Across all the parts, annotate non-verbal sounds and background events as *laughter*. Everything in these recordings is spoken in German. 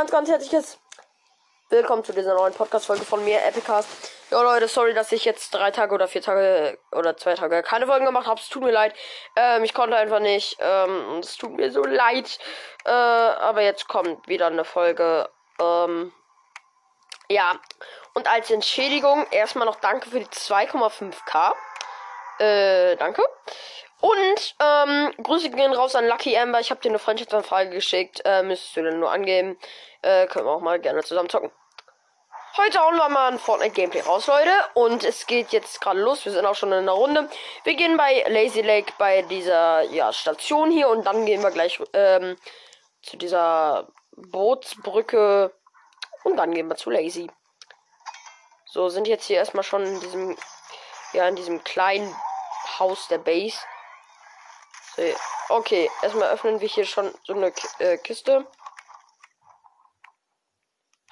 ganz, ganz herzliches Willkommen zu dieser neuen Podcast-Folge von mir, Epicast. Ja, Leute, sorry, dass ich jetzt drei Tage oder vier Tage oder zwei Tage keine Folgen gemacht habe. Es tut mir leid. Ähm, ich konnte einfach nicht. Ähm, es tut mir so leid. Äh, aber jetzt kommt wieder eine Folge. Ähm, ja. Und als Entschädigung erstmal noch danke für die 2,5k. Äh, danke. Und ähm, Grüße gehen raus an Lucky Amber. Ich habe dir eine Freundschaftsanfrage geschickt. Äh, müsstest du dann nur angeben. Äh, können wir auch mal gerne zusammen zocken. Heute hauen wir mal ein Fortnite Gameplay raus, Leute. Und es geht jetzt gerade los. Wir sind auch schon in der Runde. Wir gehen bei Lazy Lake bei dieser ja, Station hier und dann gehen wir gleich ähm, zu dieser Bootsbrücke und dann gehen wir zu Lazy. So, sind jetzt hier erstmal schon in diesem ja in diesem kleinen Haus der Base. Okay, erstmal öffnen wir hier schon so eine äh, Kiste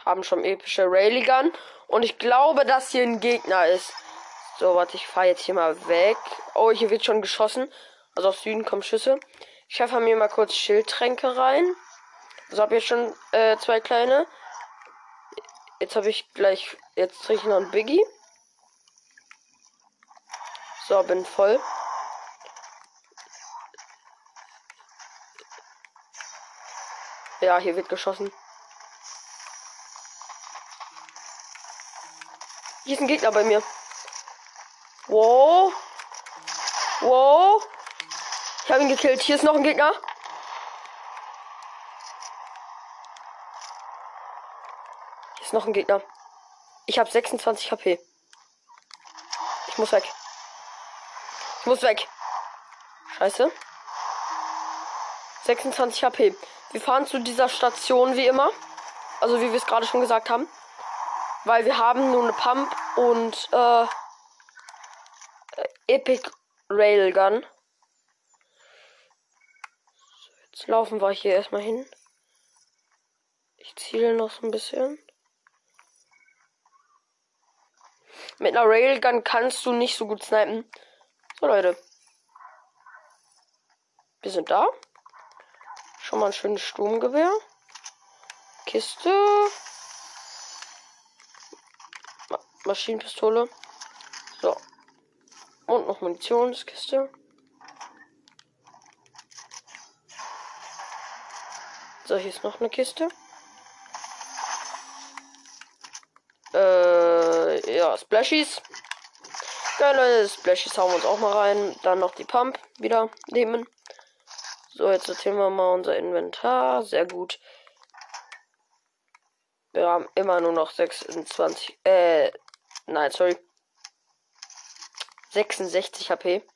haben schon epische Railgun. Und ich glaube, dass hier ein Gegner ist. So, warte, ich fahre jetzt hier mal weg. Oh, hier wird schon geschossen. Also aus Süden kommen Schüsse. Ich schaffe mir mal kurz Schildtränke rein. So habe ich schon äh, zwei kleine. Jetzt habe ich gleich. Jetzt trinke ich noch ein Biggie. So, bin voll. Ja, hier wird geschossen. Hier ist ein Gegner bei mir. Wow. Wow. Ich habe ihn gekillt. Hier ist noch ein Gegner. Hier ist noch ein Gegner. Ich habe 26 HP. Ich muss weg. Ich muss weg. Scheiße. 26 HP. Wir fahren zu dieser Station wie immer. Also wie wir es gerade schon gesagt haben. Weil wir haben nur eine Pump und äh, Epic Railgun. So, jetzt laufen wir hier erstmal hin. Ich ziele noch so ein bisschen. Mit einer Railgun kannst du nicht so gut snipen. So, Leute. Wir sind da. Schon mal ein schönes Sturmgewehr. Kiste. Maschinenpistole. So. Und noch Munitionskiste. So, hier ist noch eine Kiste. Äh, ja, Splashies. Geile Splashies hauen wir uns auch mal rein. Dann noch die Pump wieder nehmen. So, jetzt sortieren wir mal unser Inventar. Sehr gut. Wir haben immer nur noch 26, äh, Nein, sorry. 66 HP.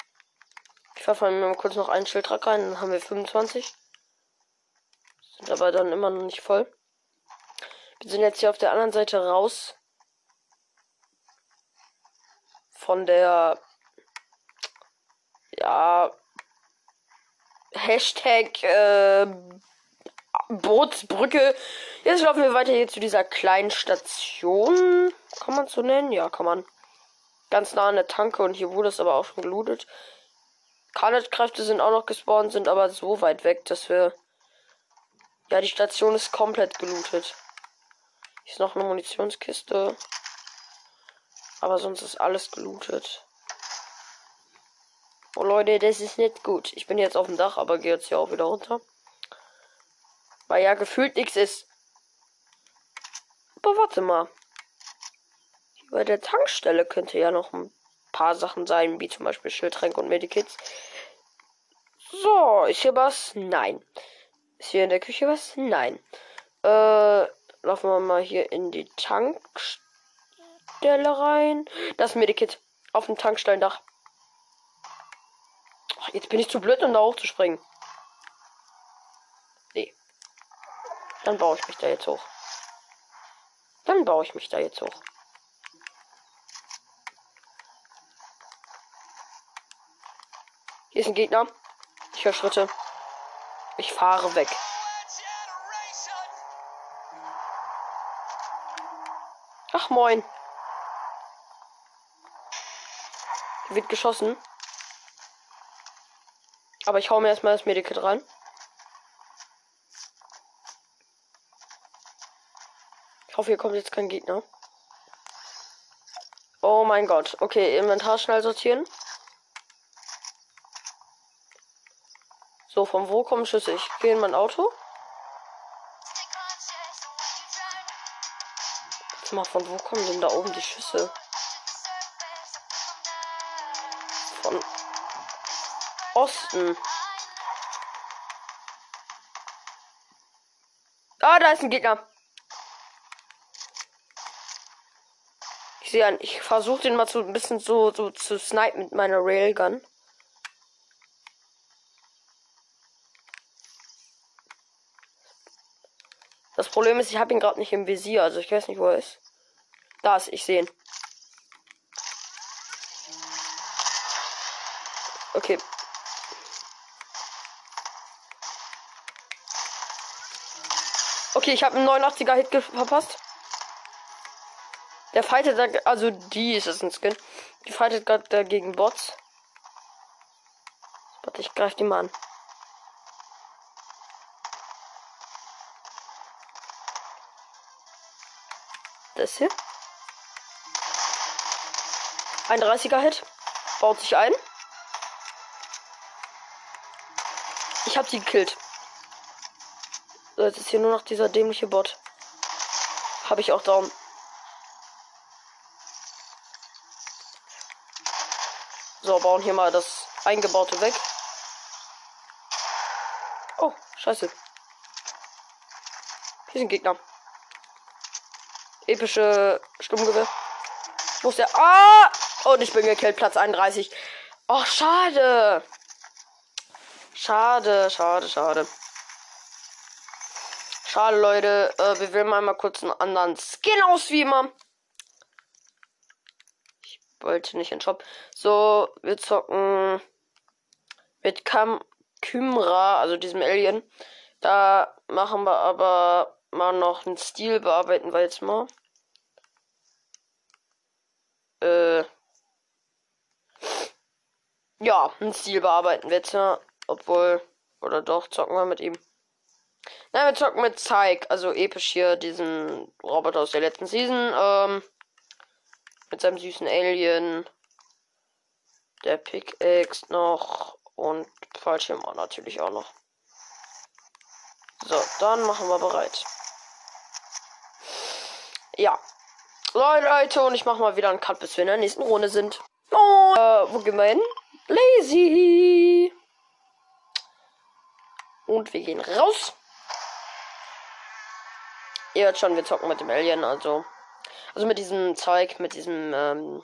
Ich verfallen mir mal kurz noch einen Schildtrag rein, dann haben wir 25. Sind aber dann immer noch nicht voll. Wir sind jetzt hier auf der anderen Seite raus. Von der ja Hashtag äh, Bootsbrücke. Jetzt laufen wir weiter hier zu dieser kleinen Station. Kann man so nennen? Ja, kann man. Ganz nah an der Tanke und hier wurde es aber auch schon gelootet. Carnage-Kräfte sind auch noch gespawnt, sind aber so weit weg, dass wir. Ja, die Station ist komplett gelootet. Hier ist noch eine Munitionskiste. Aber sonst ist alles gelootet. Oh Leute, das ist nicht gut. Ich bin jetzt auf dem Dach, aber gehe jetzt hier auch wieder runter. Weil ja gefühlt nichts ist. Aber warte mal. Bei der Tankstelle könnte ja noch ein paar Sachen sein, wie zum Beispiel Schildtränke und Medikits. So, ist hier was? Nein. Ist hier in der Küche was? Nein. Äh, laufen wir mal hier in die Tankstelle rein. Das Medikit auf dem Tankstellendach. Jetzt bin ich zu blöd, um da hochzuspringen. Nee. Dann baue ich mich da jetzt hoch. Dann baue ich mich da jetzt hoch. Hier ist ein Gegner. Ich höre Schritte. Ich fahre weg. Ach moin. Hier wird geschossen. Aber ich hau mir erstmal das Medikit rein. Ich hoffe, hier kommt jetzt kein Gegner. Oh mein Gott. Okay, Inventar schnell sortieren. So, von wo kommen Schüsse? Ich gehe in mein Auto. Jetzt mal, von wo kommen denn da oben die Schüsse? Osten. Ah, da ist ein Gegner. Ich sehe einen. Ich versuche den mal so ein bisschen so, so zu snipen mit meiner Railgun. Das Problem ist, ich habe ihn gerade nicht im Visier, also ich weiß nicht, wo er ist. Da ist, ich sehe ihn. Okay. Okay, ich habe einen 89er Hit verpasst. Der fightet da, also die ist es ein Skin. Die fightet gerade dagegen Bots. Warte, ich greife die mal an. Das hier. Ein 30er Hit. Baut sich ein. Ich habe sie gekillt. So, jetzt ist hier nur noch dieser dämliche Bot. Habe ich auch Daumen. So, bauen hier mal das eingebaute weg. Oh, scheiße. Hier sind Gegner. Epische Stummgewehr. Wo ist der? Ah! Und ich bin gekillt, Platz 31. Och, schade. Schade, schade, schade. Schade, Leute. Äh, wir wählen mal, mal kurz einen anderen Skin aus, wie immer. Ich wollte nicht in den Shop. So, wir zocken mit Kam Kymra, also diesem Alien. Da machen wir aber mal noch einen Stil, bearbeiten wir jetzt mal. Äh. Ja, einen Stil bearbeiten wir jetzt, ja. Obwohl, oder doch, zocken wir mit ihm. Nein, wir zocken mit Zeig, also episch hier, diesen Roboter aus der letzten Season, ähm, mit seinem süßen Alien, der Pickaxe noch und Fallschirm natürlich auch noch. So, dann machen wir bereit. Ja. So, Leute, und ich mache mal wieder einen Cut, bis wir in der nächsten Runde sind. Oh, äh, wo gehen wir hin? Lazy. Und wir gehen raus. Ihr hört schon, wir zocken mit dem Alien, also. Also mit diesem Zeug, mit diesem ähm,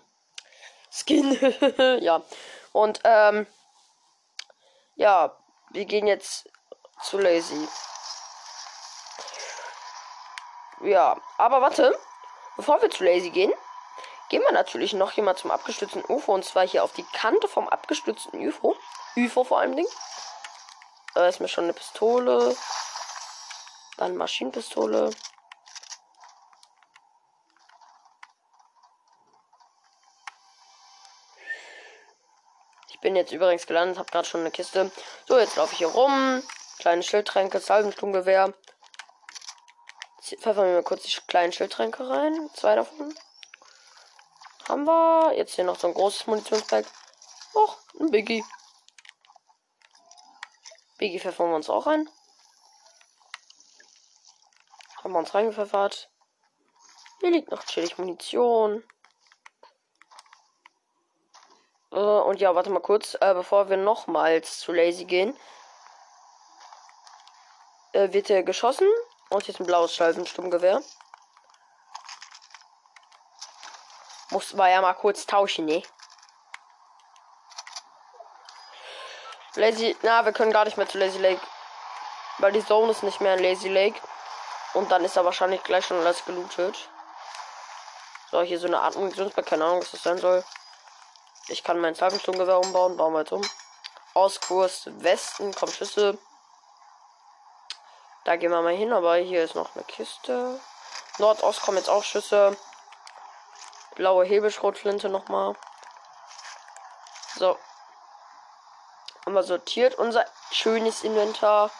Skin. *laughs* ja. Und ähm. Ja, wir gehen jetzt zu Lazy. Ja, aber warte. Bevor wir zu Lazy gehen, gehen wir natürlich noch mal zum abgestützten UFO. Und zwar hier auf die Kante vom abgestützten UFO. UFO vor allem Ding. Da ist mir schon eine Pistole. Dann Maschinenpistole. Jetzt übrigens gelandet, habe gerade schon eine Kiste. So, jetzt laufe ich hier rum. Kleine Schildtränke, Salvensturmgewehr. Pfeffern wir mal kurz die kleinen Schildtränke rein. Zwei davon. Haben wir. Jetzt hier noch so ein großes Munitionspack. Och, ein Biggie. Biggie pfeffern wir uns auch rein. Haben wir uns reingepfeffert. Hier liegt noch chillig Munition. Äh, und ja, warte mal kurz, äh, bevor wir nochmals zu Lazy gehen. Äh, wird er geschossen. Und jetzt ein blaues Schleifensturmgewehr. Muss man ja mal kurz tauschen, ne? Lazy, na, wir können gar nicht mehr zu Lazy Lake. Weil die Zone ist nicht mehr in Lazy Lake. Und dann ist er wahrscheinlich gleich schon alles gelootet. So, hier so eine Art Munitionspack, keine Ahnung, was das sein soll. Ich kann mein Salvensturmgewehr umbauen, bauen wir jetzt um. Auskurs Westen, kommt Schüsse. Da gehen wir mal hin, aber hier ist noch eine Kiste. Nordost kommen jetzt auch Schüsse. Blaue Hebelschrotflinte nochmal. So. Haben wir sortiert unser schönes Inventar.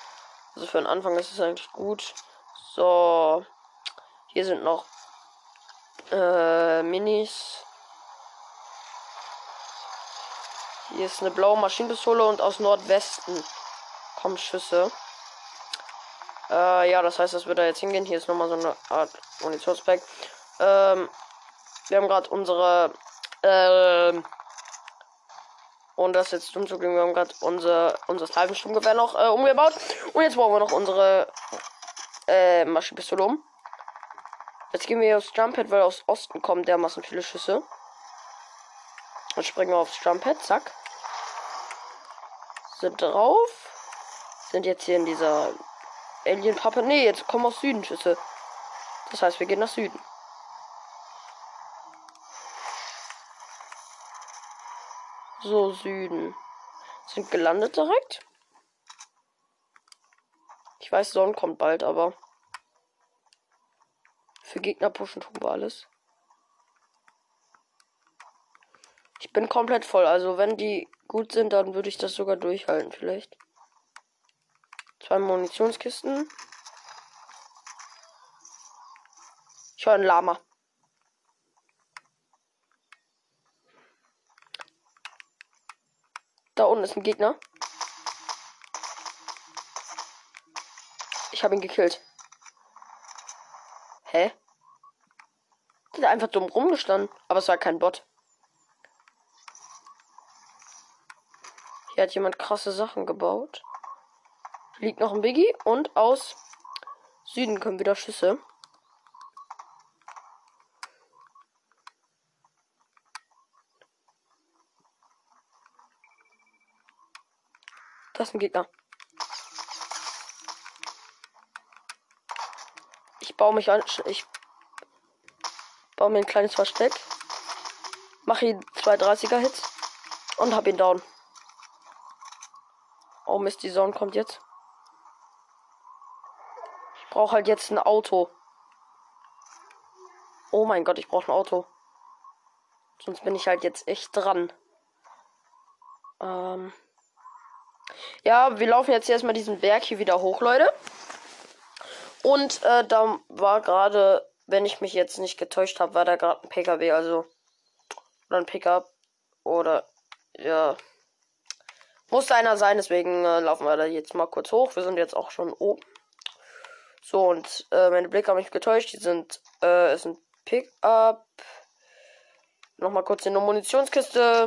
Also für den Anfang ist es eigentlich gut. So. Hier sind noch äh, Minis. Hier ist eine blaue Maschinenpistole und aus Nordwesten kommen Schüsse. Äh, ja, das heißt, dass wir da jetzt hingehen. Hier ist nochmal so eine Art Munitionspack. Ähm, wir haben gerade unsere. Ähm, und das jetzt zugeben, wir haben gerade unser, unser Sniper-Sturmgewehr noch äh, umgebaut. Und jetzt brauchen wir noch unsere äh, Maschinenpistole um. Jetzt gehen wir aufs Jumppad, weil aus Osten kommen dermaßen viele Schüsse. Dann springen wir aufs Jumppad, zack. Sind drauf. Sind jetzt hier in dieser Alien-Pappe. Nee, jetzt kommen aus Süden Schüsse. Das heißt, wir gehen nach Süden. So, Süden. Sind gelandet direkt. Ich weiß, Sonne kommt bald, aber für Gegner pushen tun wir alles. Ich bin komplett voll. Also wenn die gut sind, dann würde ich das sogar durchhalten vielleicht. Zwei Munitionskisten. Ich höre ein Lama. Da unten ist ein Gegner. Ich habe ihn gekillt. Hä? Der hat einfach dumm rumgestanden. Aber es war kein Bot. Hier hat jemand krasse Sachen gebaut. Liegt noch ein Biggie und aus Süden kommen wieder Schüsse. Das ist ein Gegner. Ich baue mich an. Ich baue mir ein kleines Versteck. Mache ihn zwei 30er Hits und hab ihn down. Oh Mist, die Sonne kommt jetzt. Ich brauche halt jetzt ein Auto. Oh mein Gott, ich brauche ein Auto. Sonst bin ich halt jetzt echt dran. Ähm ja, wir laufen jetzt erstmal diesen Berg hier wieder hoch, Leute. Und äh, da war gerade, wenn ich mich jetzt nicht getäuscht habe, war da gerade ein PKW, also oder ein Pickup oder ja musste einer sein, deswegen äh, laufen wir da jetzt mal kurz hoch. Wir sind jetzt auch schon oben. So, und äh, meine Blicke haben mich getäuscht. Die sind, äh, ist ein Pickup. Nochmal kurz in eine Munitionskiste.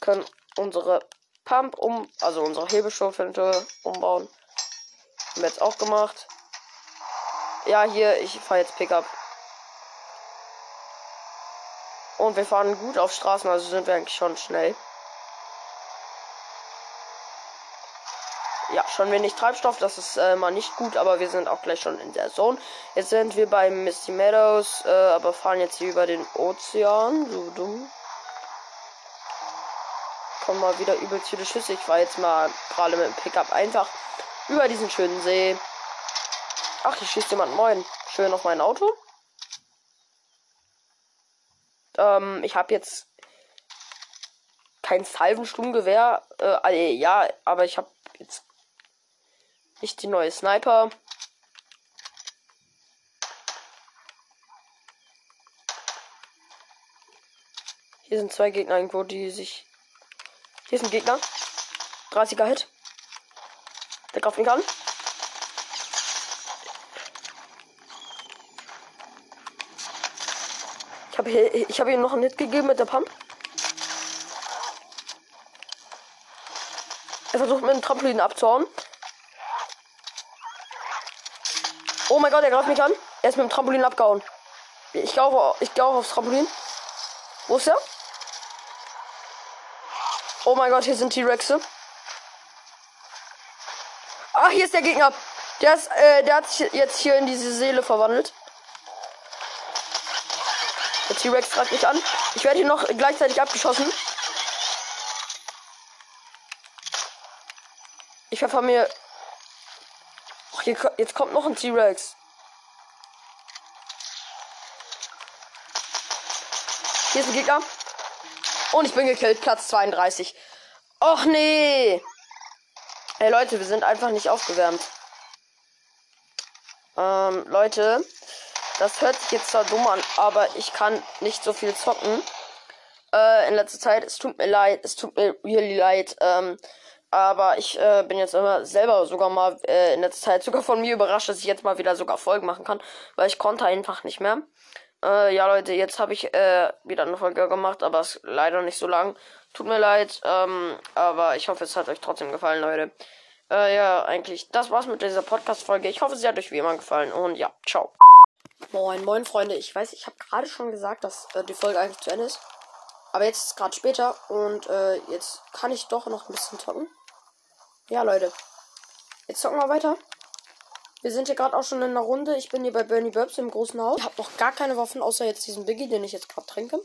Können unsere Pump um, also unsere Hebelstoffhinte umbauen. Haben wir jetzt auch gemacht. Ja, hier, ich fahre jetzt Pickup. Und wir fahren gut auf Straßen, also sind wir eigentlich schon schnell. ja, schon wenig Treibstoff. Das ist äh, mal nicht gut, aber wir sind auch gleich schon in der Zone. Jetzt sind wir bei Misty Meadows, äh, aber fahren jetzt hier über den Ozean. So dumm. Kommen mal wieder übelst viele Schüsse. Ich war jetzt mal gerade mit dem Pickup einfach über diesen schönen See. Ach, hier schießt jemand moin. Schön auf mein Auto. Ähm, ich habe jetzt kein Salvensturmgewehr. Äh, ja, aber ich habe jetzt nicht die neue Sniper. Hier sind zwei Gegner irgendwo, die sich. Hier ist ein Gegner. 30er Hit. Der greift mich an. Ich habe ich habe ihm noch einen Hit gegeben mit der Pump. Er versucht mit dem Trampolin abzuhauen. Oh mein Gott, er greift mich an. Er ist mit dem Trampolin abgehauen. Ich auch, ich gehe aufs Trampolin. Wo ist er? Oh mein Gott, hier sind T-Rexe. Ach, hier ist der Gegner. Der, ist, äh, der hat sich jetzt hier in diese Seele verwandelt. Der T-Rex greift mich an. Ich werde hier noch gleichzeitig abgeschossen. Ich verfahre mir hier, jetzt kommt noch ein T-Rex. Hier ist ein Gegner. Und ich bin gekillt. Platz 32. Och nee. Hey Leute, wir sind einfach nicht aufgewärmt. Ähm, Leute, das hört sich jetzt zwar dumm an, aber ich kann nicht so viel zocken. Äh, in letzter Zeit. Es tut mir leid, es tut mir really leid. Ähm, aber ich äh, bin jetzt immer selber sogar mal äh, in letzter Zeit sogar von mir überrascht, dass ich jetzt mal wieder sogar Folgen machen kann, weil ich konnte einfach nicht mehr. Äh, ja, Leute, jetzt habe ich äh, wieder eine Folge gemacht, aber es leider nicht so lang. Tut mir leid, ähm, aber ich hoffe, es hat euch trotzdem gefallen, Leute. Äh, ja, eigentlich, das war's mit dieser Podcast-Folge. Ich hoffe, sie hat euch wie immer gefallen und ja, ciao. Moin, moin, Freunde. Ich weiß, ich habe gerade schon gesagt, dass äh, die Folge eigentlich zu Ende ist. Aber jetzt ist es gerade später und jetzt kann ich doch noch ein bisschen zocken. Ja, Leute. Jetzt zocken wir weiter. Wir sind hier gerade auch schon in einer Runde. Ich bin hier bei Bernie Burbs im großen Haus. Ich habe noch gar keine Waffen, außer jetzt diesen Biggie, den ich jetzt gerade trinke.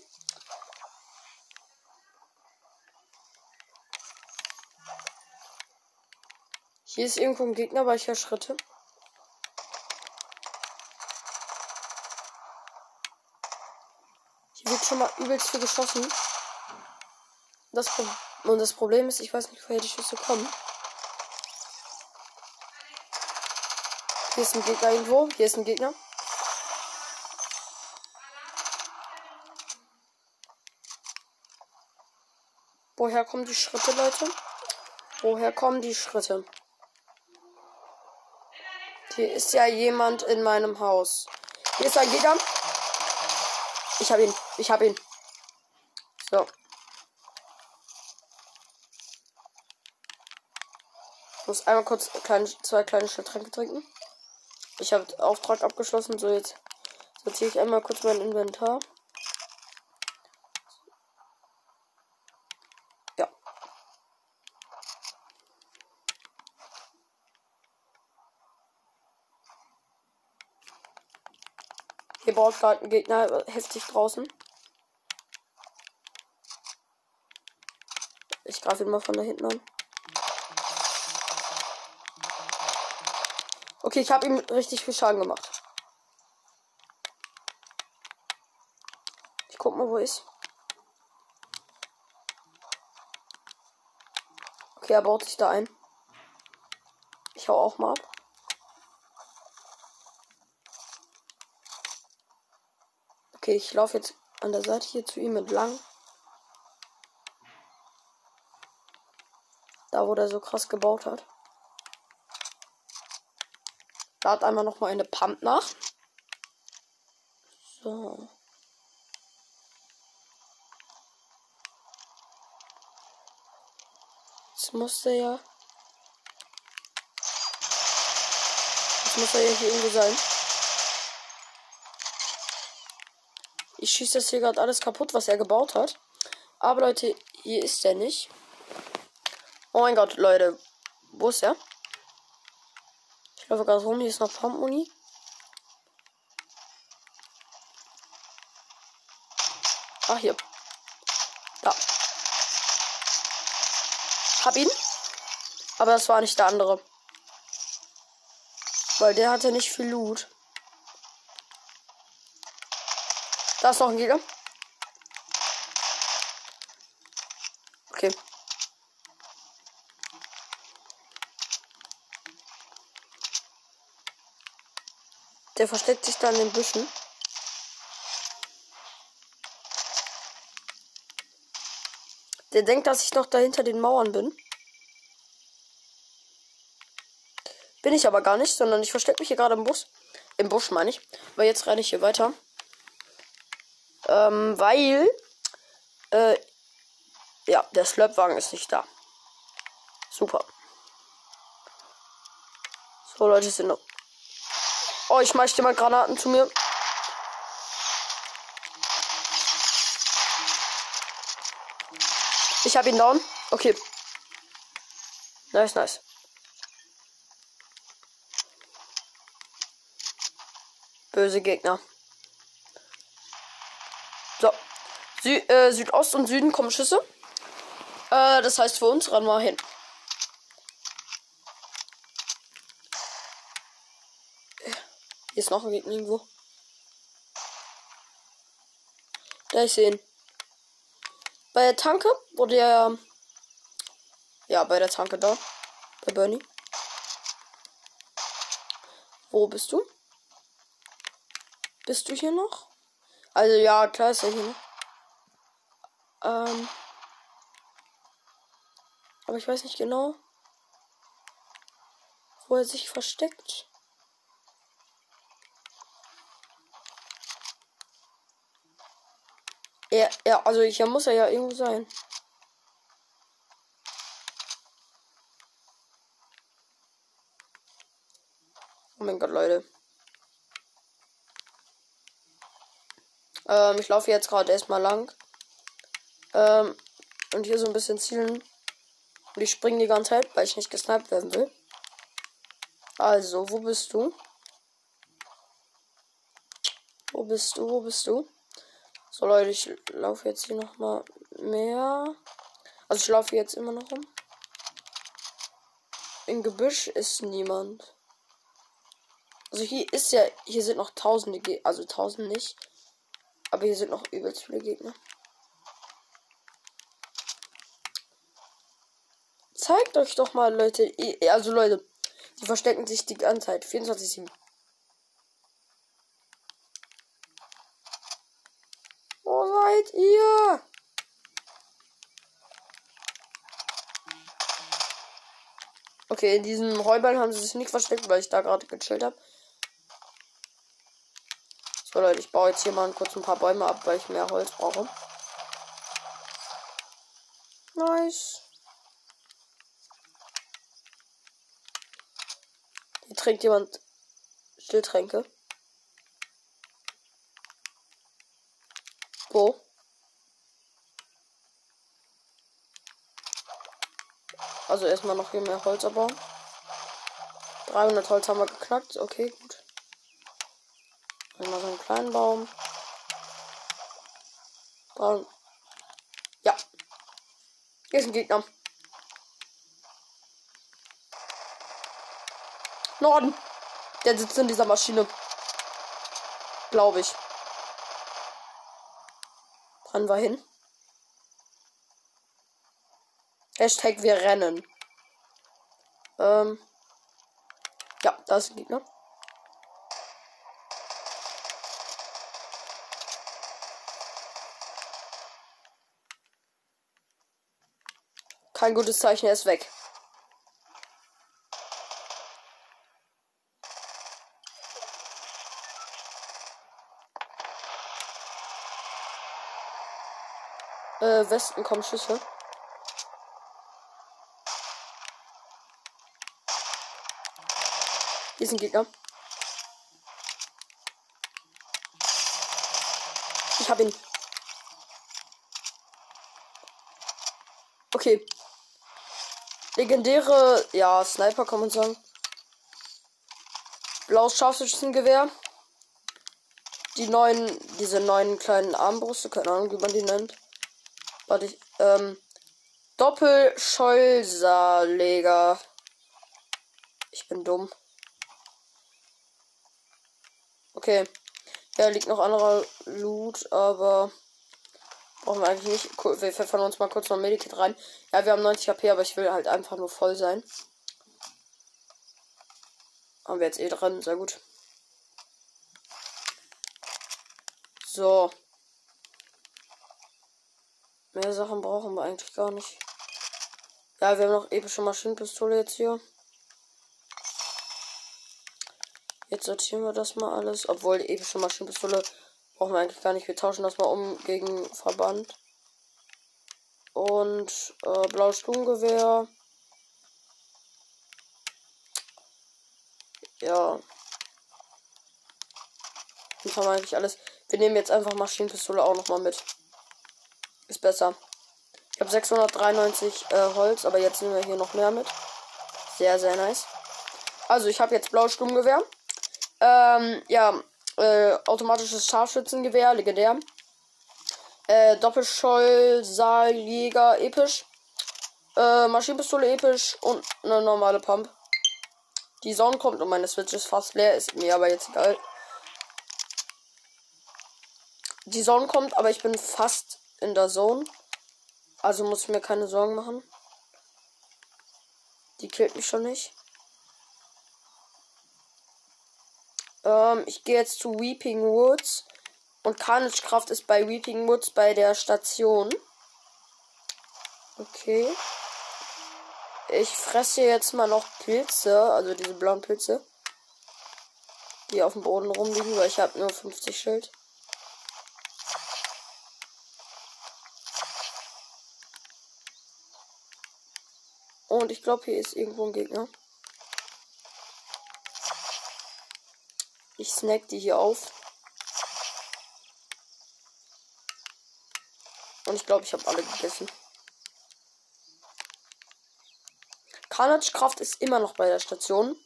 Hier ist irgendwo ein Gegner, weil ich ja Schritte. Hier wird schon mal übelst viel geschossen. Das und das Problem ist, ich weiß nicht, woher die Schüsse kommen. Hier ist ein Gegner irgendwo. Hier ist ein Gegner. Woher kommen die Schritte, Leute? Woher kommen die Schritte? Hier ist ja jemand in meinem Haus. Hier ist ein Gegner. Ich habe ihn. Ich habe ihn. So. Ich muss einmal kurz kleine, zwei kleine Schnelltränke trinken. Ich habe Auftrag abgeschlossen. So, jetzt sortiere ich einmal kurz mein Inventar. Ja. Hier baut gerade ein Gegner heftig draußen. Ich greife ihn mal von da hinten an. Okay, ich habe ihm richtig viel Schaden gemacht. Ich guck mal, wo ist. Okay, er baut sich da ein. Ich hau auch mal ab. Okay, ich laufe jetzt an der Seite hier zu ihm entlang. Da, wo der so krass gebaut hat. Lad einmal noch mal eine Pump nach. So. Jetzt muss er ja. Jetzt muss er ja hier irgendwo sein. Ich schieße das hier gerade alles kaputt, was er gebaut hat. Aber Leute, hier ist er nicht. Oh mein Gott, Leute. Wo ist er? Laufe gerade rum, hier ist noch Pumpmuni. Ah, hier. Da. Hab ihn. Aber das war nicht der andere. Weil der hatte nicht viel Loot. Da ist noch ein Gegner. Okay. Der versteckt sich da in den Büschen. Der denkt, dass ich noch dahinter den Mauern bin. Bin ich aber gar nicht, sondern ich verstecke mich hier gerade im Bus. Im Busch meine ich. Weil jetzt renne ich hier weiter. Ähm, weil. Äh, ja, der Slurpwagen ist nicht da. Super. So, Leute, sind noch. Oh, ich schmeiß dir mal Granaten zu mir. Ich habe ihn down. Okay. Nice, nice. Böse Gegner. So. Sü äh, Südost und Süden kommen Schüsse. Äh, das heißt für uns, ran mal hin. Hier ist noch ein Gegner irgendwo. Da ich sehen. Bei der Tanke wurde ja. Ja, bei der Tanke da. Bei Bernie. Wo bist du? Bist du hier noch? Also ja, klar ist er hier noch. Ähm. Aber ich weiß nicht genau, wo er sich versteckt. Er, er, also hier muss er ja irgendwo sein. Oh mein Gott, Leute. Ähm, ich laufe jetzt gerade erstmal lang. Ähm, und hier so ein bisschen zielen. Und ich springe die ganze Zeit, weil ich nicht gesniped werden will. Also, wo bist du? Wo bist du? Wo bist du? So Leute, ich laufe jetzt hier noch mal mehr. Also ich laufe jetzt immer noch rum. Im Gebüsch ist niemand. Also hier ist ja, hier sind noch tausende, Ge also tausend nicht. Aber hier sind noch übelst viele Gegner. Zeigt euch doch mal, Leute. Also Leute, die verstecken sich die ganze Zeit. 24-7. seid ihr? Okay, in diesem Heuballen haben sie sich nicht versteckt, weil ich da gerade gechillt habe. So Leute, ich baue jetzt hier mal kurz ein paar Bäume ab, weil ich mehr Holz brauche. Nice. Hier trinkt jemand Stilltränke. Wo? Also erstmal noch hier mehr Holz abbauen. 300 Holz haben wir geknackt. Okay, gut. Mal so einen kleinen Baum. Bauen. Ja. Hier ist ein Gegner. Norden. Der sitzt in dieser Maschine. Glaube ich. Rennen wir hin. Hashtag wir rennen. Ähm. Ja, da ist ein Gegner. Kein gutes Zeichen, er ist weg. Äh, Westen kommen Schüsse. Hier ein Gegner. Ich hab ihn. Okay. Legendäre, ja, Sniper kann man sagen. Blaues Scharfschützengewehr. Die neuen, diese neuen kleinen Armbrüste, keine Ahnung, wie man die nennt. Warte, ich, ähm, Doppelscholserleger. Ich bin dumm. Okay. Ja, liegt noch anderer Loot, aber brauchen wir eigentlich nicht. Cool, wir pfeffern uns mal kurz noch Medikit rein. Ja, wir haben 90 HP, aber ich will halt einfach nur voll sein. Haben wir jetzt eh drin, sehr gut. So. Mehr Sachen brauchen wir eigentlich gar nicht. Ja, wir haben noch epische Maschinenpistole jetzt hier. Jetzt sortieren wir das mal alles. Obwohl die epische Maschinenpistole brauchen wir eigentlich gar nicht. Wir tauschen das mal um gegen Verband. Und äh, blaues Sturmgewehr. Ja. Das haben wir eigentlich alles. Wir nehmen jetzt einfach Maschinenpistole auch noch mal mit. Ist besser. Ich habe 693 äh, Holz, aber jetzt nehmen wir hier noch mehr mit. Sehr, sehr nice. Also, ich habe jetzt blaues Sturmgewehr. Ähm, ja, äh, automatisches Scharfschützengewehr, legendär. Äh, Doppelscholl-Saaljäger, episch. Äh, Maschinenpistole, episch. Und eine normale Pump. Die Sonne kommt und meine Switch ist fast leer, ist mir aber jetzt egal. Die Sonne kommt, aber ich bin fast in der Zone. Also muss ich mir keine Sorgen machen. Die killt mich schon nicht. Ähm, ich gehe jetzt zu Weeping Woods. Und Carnage Kraft ist bei Weeping Woods bei der Station. Okay. Ich fresse jetzt mal noch Pilze, also diese blauen Pilze. Die auf dem Boden rumliegen, weil ich habe nur 50 Schild. Und ich glaube, hier ist irgendwo ein Gegner. Ich snack die hier auf. Und ich glaube, ich habe alle gegessen. Carnage Kraft ist immer noch bei der Station.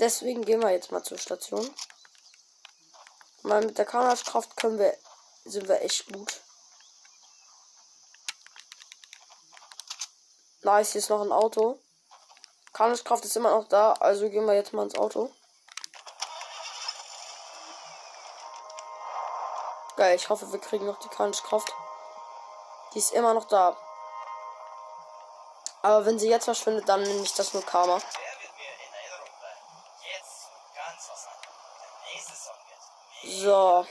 Deswegen gehen wir jetzt mal zur Station. Mal mit der Carnage Kraft können wir, sind wir echt gut. Nice, hier ist noch ein Auto. Carnage Kraft ist immer noch da, also gehen wir jetzt mal ins Auto. Geil, ich hoffe, wir kriegen noch die Carnage Kraft. Die ist immer noch da. Aber wenn sie jetzt verschwindet, dann nehme ich das nur Karma. So.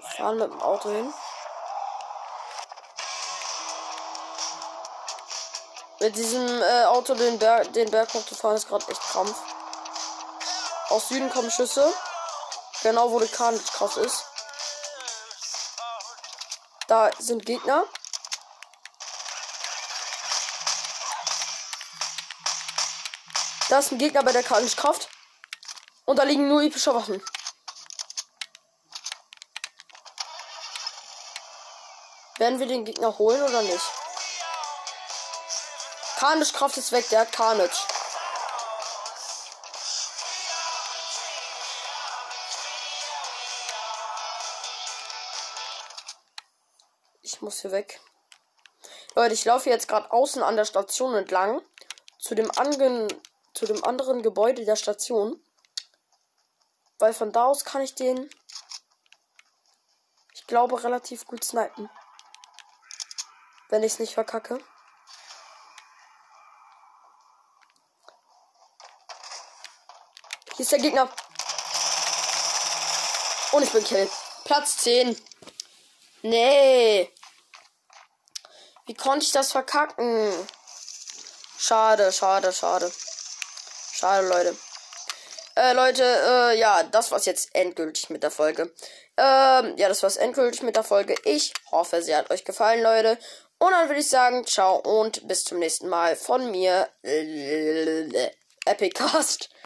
Wir fahren mit dem Auto hin. Mit diesem äh, Auto den Berg, den Berg hoch zu fahren ist gerade echt Krampf. Aus Süden kommen Schüsse. Genau wo die Kraft ist. Da sind Gegner. Da ist ein Gegner bei der Kraft. Und da liegen nur epische Waffen. Werden wir den Gegner holen oder nicht? Carnage Kraft ist weg, der hat Carnage. Ich muss hier weg. Leute, ich laufe jetzt gerade außen an der Station entlang. Zu dem, angen zu dem anderen Gebäude der Station. Weil von da aus kann ich den, ich glaube, relativ gut snipen. Wenn ich es nicht verkacke. Hier ist der Gegner. Und ich bin Kill. Platz 10. Nee. Wie konnte ich das verkacken? Schade, schade, schade. Schade, Leute. Äh, Leute, äh, ja, das war's jetzt endgültig mit der Folge. Ähm, ja, das war's endgültig mit der Folge. Ich hoffe, sie hat euch gefallen, Leute. Und dann würde ich sagen, ciao und bis zum nächsten Mal von mir, Epicast.